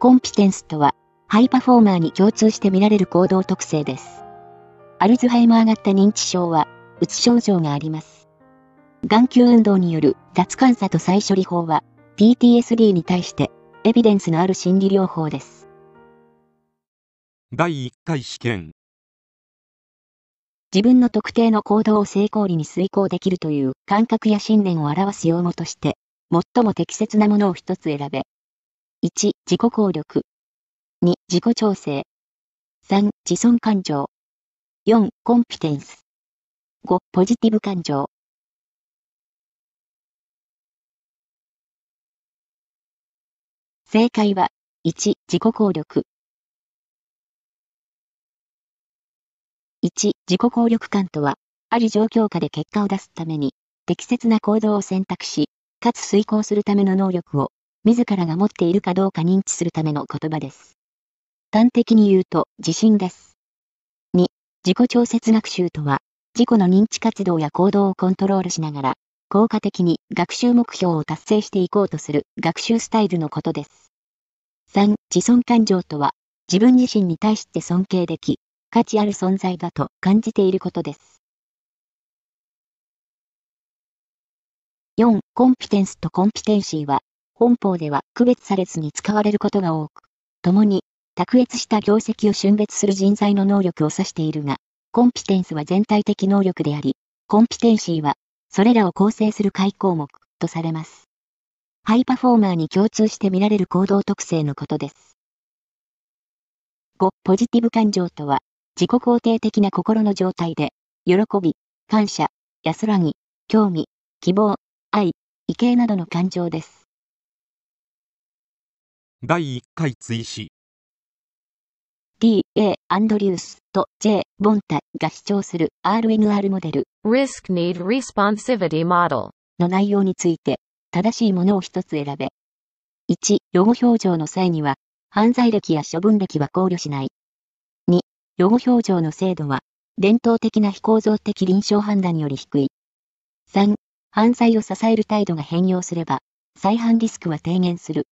コンピテンスとは、ハイパフォーマーに共通して見られる行動特性です。アルツハイマー型認知症は、うつ症状があります。眼球運動による脱感査と再処理法は、PTSD に対してエビデンスのある心理療法です。第1回試験自分の特定の行動を成功裏に遂行できるという感覚や信念を表す用語として、最も適切なものを一つ選べ。1、自己効力。2、自己調整。3、自尊感情。4、コンピテンス。5、ポジティブ感情。正解は、1、自己効力。1、自己効力感とは、ある状況下で結果を出すために、適切な行動を選択し、かつ遂行するための能力を、自らが持っているかどうか認知するための言葉です。端的に言うと、自信です。2、自己調節学習とは、自己の認知活動や行動をコントロールしながら、効果的に学習目標を達成していこうとする学習スタイルのことです。3. 自尊感情とは、自分自身に対して尊敬でき、価値ある存在だと感じていることです。4. コンピテンスとコンピテンシーは、本法では区別されずに使われることが多く、共に、卓越した業績を峻別する人材の能力を指しているが、コンピテンスは全体的能力であり、コンピテンシーはそれらを構成する解項目とされます。ハイパフォーマーに共通して見られる行動特性のことです。5. ポジティブ感情とは、自己肯定的な心の状態で、喜び、感謝、安らぎ、興味、希望、愛、畏敬などの感情です。第1回追試 T. A. アンドリュースと J. ボンタが主張する RNR モデル Risk Need Responsivity Model の内容について正しいものを一つ選べ。1. 予後表情の際には犯罪歴や処分歴は考慮しない。2. 予後表情の精度は伝統的な非構造的臨床判断より低い。3. 犯罪を支える態度が変容すれば再犯リスクは低減する。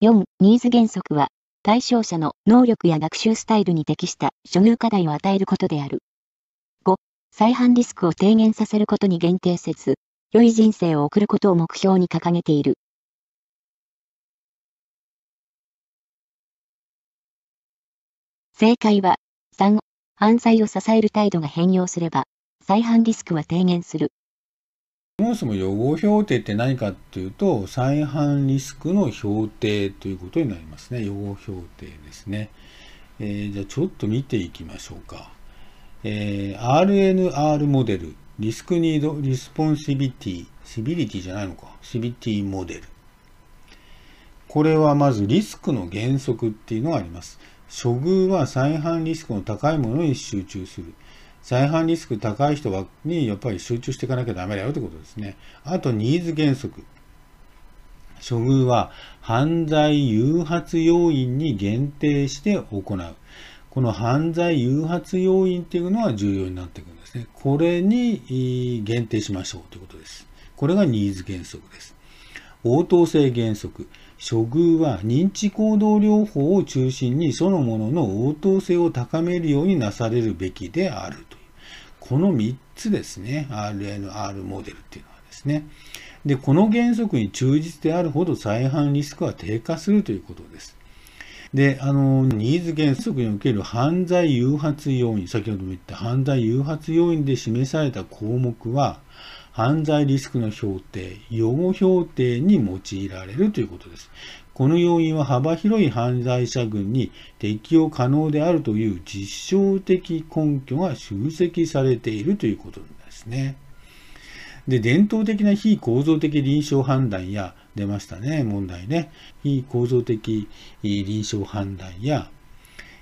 4. ニーズ原則は対象者の能力や学習スタイルに適した処遇課題を与えることである。5. 再犯リスクを低減させることに限定せず、良い人生を送ることを目標に掲げている。正解は、3. 犯罪を支える態度が変容すれば、再犯リスクは低減する。そもそも予後評定って何かっていうと、再犯リスクの評定ということになりますね。予後評定ですね。えー、じゃあちょっと見ていきましょうか。えー、RNR モデル、リスクニードリスポンシビティ、シビリティじゃないのか、シビティモデル。これはまずリスクの原則っていうのがあります。処遇は再犯リスクの高いものに集中する。再犯リスク高い人はにやっぱり集中していかなきゃダメだよってことですね。あと、ニーズ原則。処遇は犯罪誘発要因に限定して行う。この犯罪誘発要因っていうのは重要になってくるんですね。これに限定しましょうということです。これがニーズ原則です。応答性原則。処遇は認知行動療法を中心にそのものの応答性を高めるようになされるべきであるという。この3つですね。RNR モデルっていうのはですね。で、この原則に忠実であるほど再犯リスクは低下するということです。で、あの、ニーズ原則における犯罪誘発要因、先ほども言った犯罪誘発要因で示された項目は、犯罪リスクの評定、予後評定に用いられるということです。この要因は幅広い犯罪者群に適用可能であるという実証的根拠が集積されているということですね。で、伝統的な非構造的臨床判断や、出ましたね、問題ね。非構造的臨床判断や、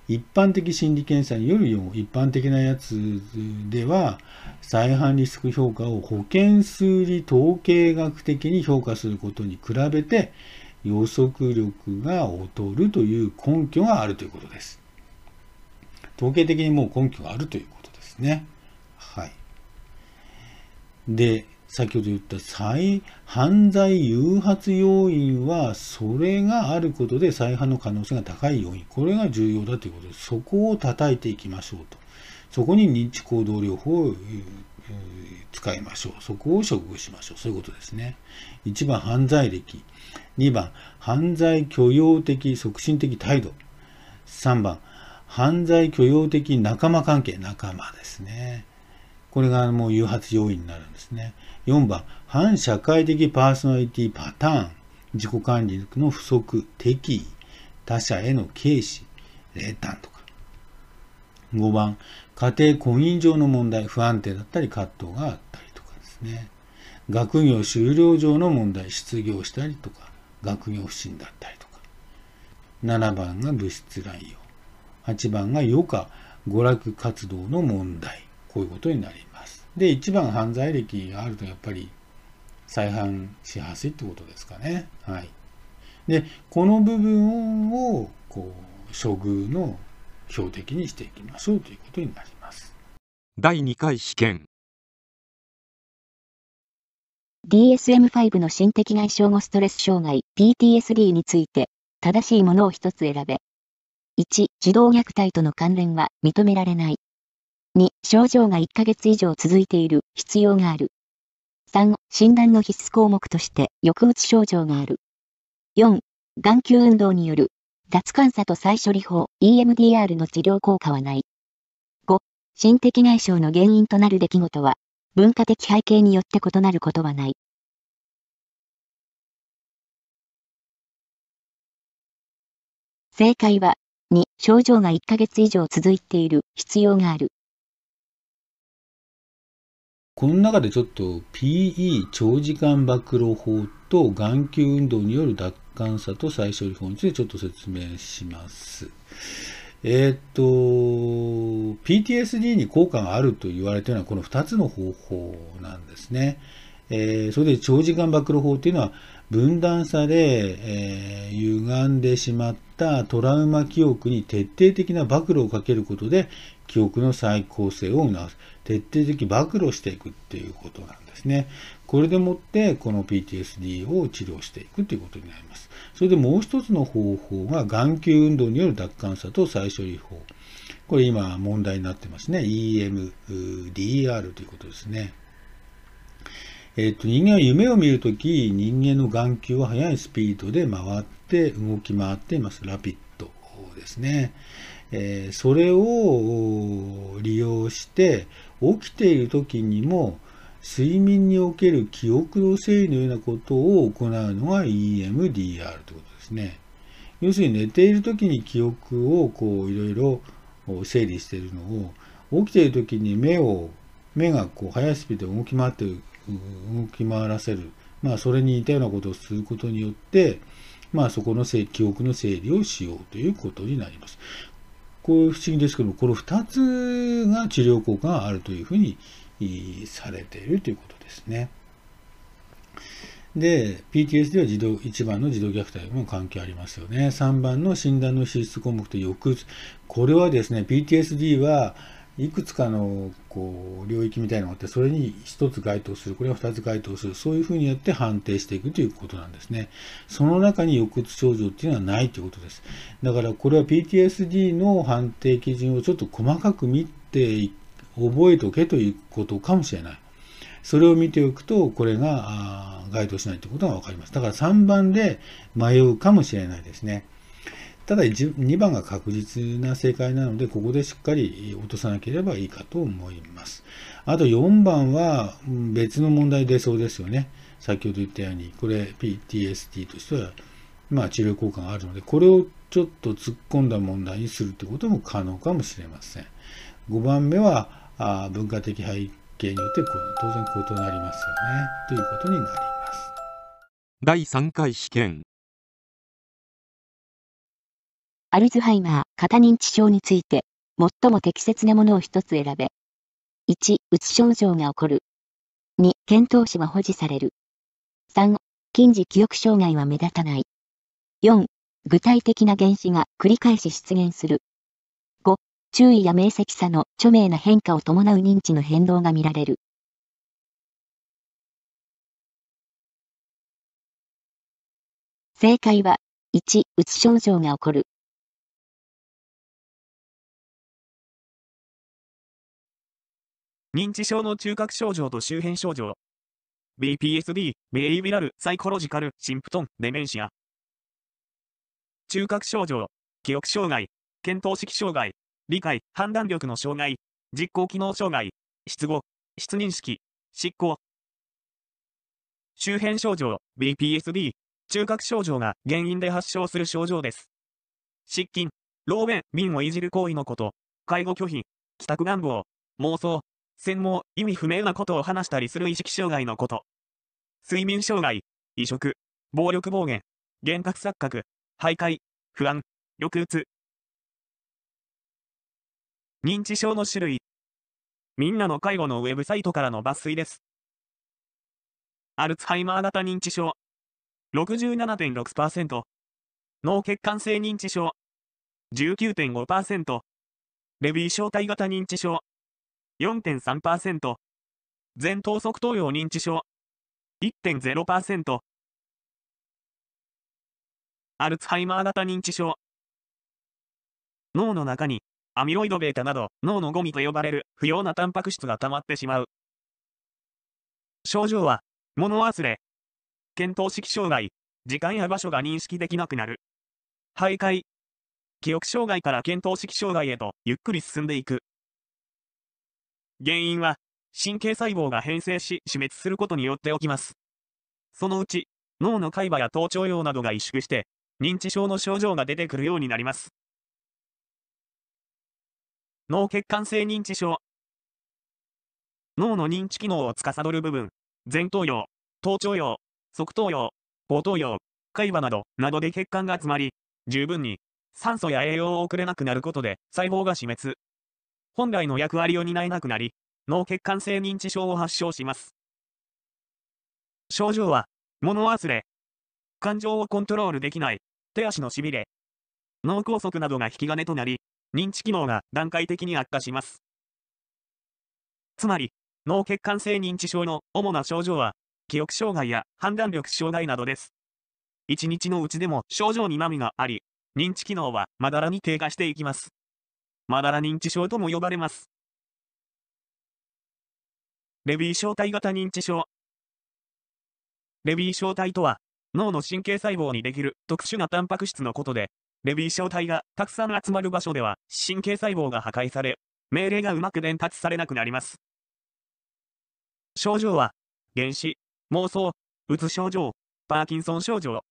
一般的心理検査によるよ一般的なやつでは、再犯リスク評価を保険数理統計学的に評価することに比べて、予測力が劣るという根拠があるということです。統計的にもう根拠があるということですね。はい。で、先ほど言った再犯罪誘発要因は、それがあることで再犯の可能性が高い要因。これが重要だということで。そこを叩いていきましょうと。そこに認知行動療法を使いましょう。そこを処遇しましょう。そういうことですね。1番、犯罪歴。2番、犯罪許容的促進的態度。3番、犯罪許容的仲間関係。仲間ですね。これがもう誘発要因になるんですね。4番、反社会的パーソナリティパターン。自己管理の不足、敵意、他者への軽視、冷淡とか。5番、家庭婚姻上の問題、不安定だったり葛藤があったりとかですね。学業終了上の問題、失業したりとか、学業不振だったりとか。7番が物質乱用。8番が余暇、娯楽活動の問題。こういうことになります。で、1番犯罪歴があるとやっぱり再犯しやすいってことですかね。はい。で、この部分を、こう、処遇の標的にしていきましょうということになります。第2回試験 DSM-5 の心的外傷後ストレス障害 PTSD について正しいものを一つ選べ。1、児童虐待との関連は認められない。2、症状が1ヶ月以上続いている必要がある。3、診断の必須項目として抑うつ症状がある。4、眼球運動による脱感差と再処理法 EMDR の治療効果はない。5、心的外傷の原因となる出来事は、文化的背景によって異なることはない。正解は、2、症状が1ヶ月以上続いている必要がある。この中でちょっと PE 長時間暴露法と眼球運動による脱感差と再処理法についてちょっと説明します。え、っと、PTSD に効果があると言われているのはこの2つの方法なんですね。えー、それで長時間暴露法っていうのは分断され、えー、歪んでしまったトラウマ記憶に徹底的な暴露をかけることで記憶の再構成を促す。徹底的暴露していくっていうことなんですね。これでもってこの PTSD を治療していくということになります。それでもう一つの方法が眼球運動による奪還差と再処理法。これ今問題になってますね。EMDR ということですね。えっ、と、人間は夢を見るとき、人間の眼球は速いスピードで回って動き回っています。ラピッドですね。えー、それを利用して起きている時にも睡眠における記憶の整理のようなことを行うのが EMDR ということですね。要するに寝ている時に記憶をこういろいろ整理しているのを起きている時に目を目がこう速いスピードで動き回ってる動き回らせるまあそれに似たようなことをすることによってまあそこの記憶の整理をしようということになります。こう不思議ですけど、この2つが治療効果があるというふうにされているということですね。で、PTSD は児童、1番の児童虐待も関係ありますよね。3番の診断の支出項目と抑うつ。これはですね、PTSD はいくつかのこう領域みたいなのがあって、それに1つ該当する、これは2つ該当する、そういうふうにやって判定していくということなんですね。その中に抑うつ症状っていうのはないということです。だからこれは PTSD の判定基準をちょっと細かく見て覚えておけということかもしれない。それを見ておくと、これが該当しないということが分かります。だから3番で迷うかもしれないですね。ただ2番が確実な正解なので、ここでしっかり落とさなければいいかと思います。あと4番は別の問題出そうですよね。先ほど言ったように、これ PTSD としては、まあ治療効果があるので、これをちょっと突っ込んだ問題にするということも可能かもしれません。5番目は文化的背景によって当然異なりますよね。ということになります。第3回試験アルツハイマー、型認知症について、最も適切なものを一つ選べ。1、うつ症状が起こる。2、検討士は保持される。3、近似記憶障害は目立たない。4、具体的な原子が繰り返し出現する。5、注意や明晰さの著名な変化を伴う認知の変動が見られる。正解は、1、うつ症状が起こる。認知症の中核症状と周辺症状。BPSD、ベイビラル、サイコロジカル、シンプトン、デメンシア。中核症状、記憶障害、検討式障害、理解、判断力の障害、実行機能障害、失語、失認識、執行。周辺症状、BPSD、中核症状が原因で発症する症状です。失禁、老便、便をいじる行為のこと、介護拒否、帰宅願望、妄想、専門、意味不明なことを話したりする意識障害のこと。睡眠障害、移植、暴力暴言、幻覚錯覚、徘徊、不安、抑うつ。認知症の種類。みんなの介護のウェブサイトからの抜粋です。アルツハイマー型認知症。67.6%。脳血管性認知症。19.5%。レビー小体型認知症。4.3%。前頭側頭葉認知症。1.0%。アルツハイマー型認知症。脳の中にアミロイド β など脳のゴミと呼ばれる不要なタンパク質が溜まってしまう。症状は、物忘れ、検討式障害、時間や場所が認識できなくなる。徘徊、記憶障害から検討式障害へとゆっくり進んでいく。原因は、神経細胞が変性し死滅することによって起きます。そのうち、脳の海馬や頭頂葉などが萎縮して、認知症の症状が出てくるようになります。脳血管性認知症。脳の認知機能を司る部分、前頭葉、頭頂葉、側頭葉、後頭葉、海馬など、などで血管が詰まり、十分に酸素や栄養を送れなくなることで細胞が死滅。本来の役割を担えなくなり、脳血管性認知症を発症します。症状は、物忘れ、感情をコントロールできない、手足のしびれ、脳梗塞などが引き金となり、認知機能が段階的に悪化します。つまり、脳血管性認知症の主な症状は、記憶障害や判断力障害などです。一日のうちでも症状に波があり、認知機能はまだらに低下していきます。まだら認知症とも呼ばれます。レビー小体型認知症。レビー小体とは、脳の神経細胞にできる特殊なタンパク質のことで、レビー小体がたくさん集まる場所では、神経細胞が破壊され、命令がうまく伝達されなくなります。症状は、原子、妄想、うつ症状、パーキンソン症状。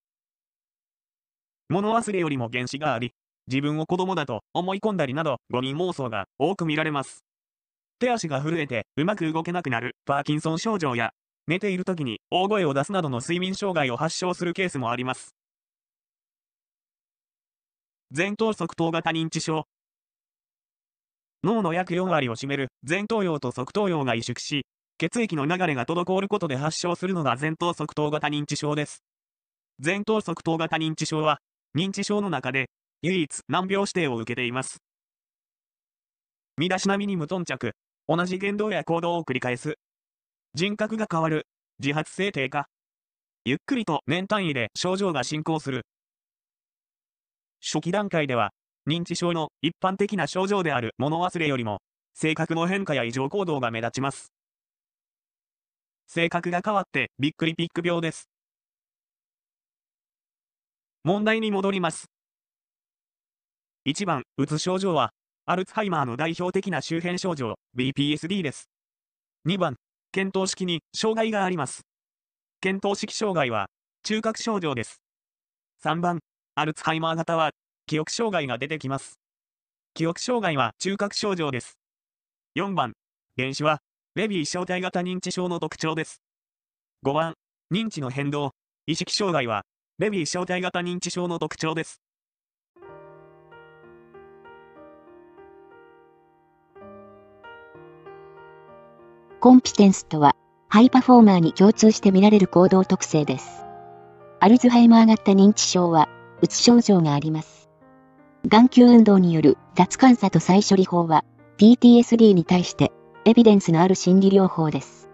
物忘れよりも原子があり、自分を子供だと思い込んだりなど誤認妄想が多く見られます。手足が震えてうまく動けなくなるパーキンソン症状や、寝ている時に大声を出すなどの睡眠障害を発症するケースもあります。前頭側頭型認知症。脳の約4割を占める前頭葉と側頭葉が萎縮し、血液の流れが滞ることで発症するのが前頭側頭型認知症です。前頭側頭型認知症は、認知症の中で唯一難病指定を受けています。身だしなみに無頓着、同じ言動や行動を繰り返す。人格が変わる、自発性低下。ゆっくりと年単位で症状が進行する。初期段階では、認知症の一般的な症状である物忘れよりも、性格の変化や異常行動が目立ちます。性格が変わってびっくりピック病です。問題に戻ります。1番、うつ症状は、アルツハイマーの代表的な周辺症状、BPSD です。2番、検討式に障害があります。検討式障害は、中核症状です。3番、アルツハイマー型は、記憶障害が出てきます。記憶障害は中核症状です。4番、原子は、レビー小体型認知症の特徴です。5番、認知の変動、意識障害は、レビー小体型認知症の特徴です。コンピテンスとは、ハイパフォーマーに共通して見られる行動特性です。アルツハイマー型認知症は、うつ症状があります。眼球運動による脱感差と再処理法は、PTSD に対して、エビデンスのある心理療法です。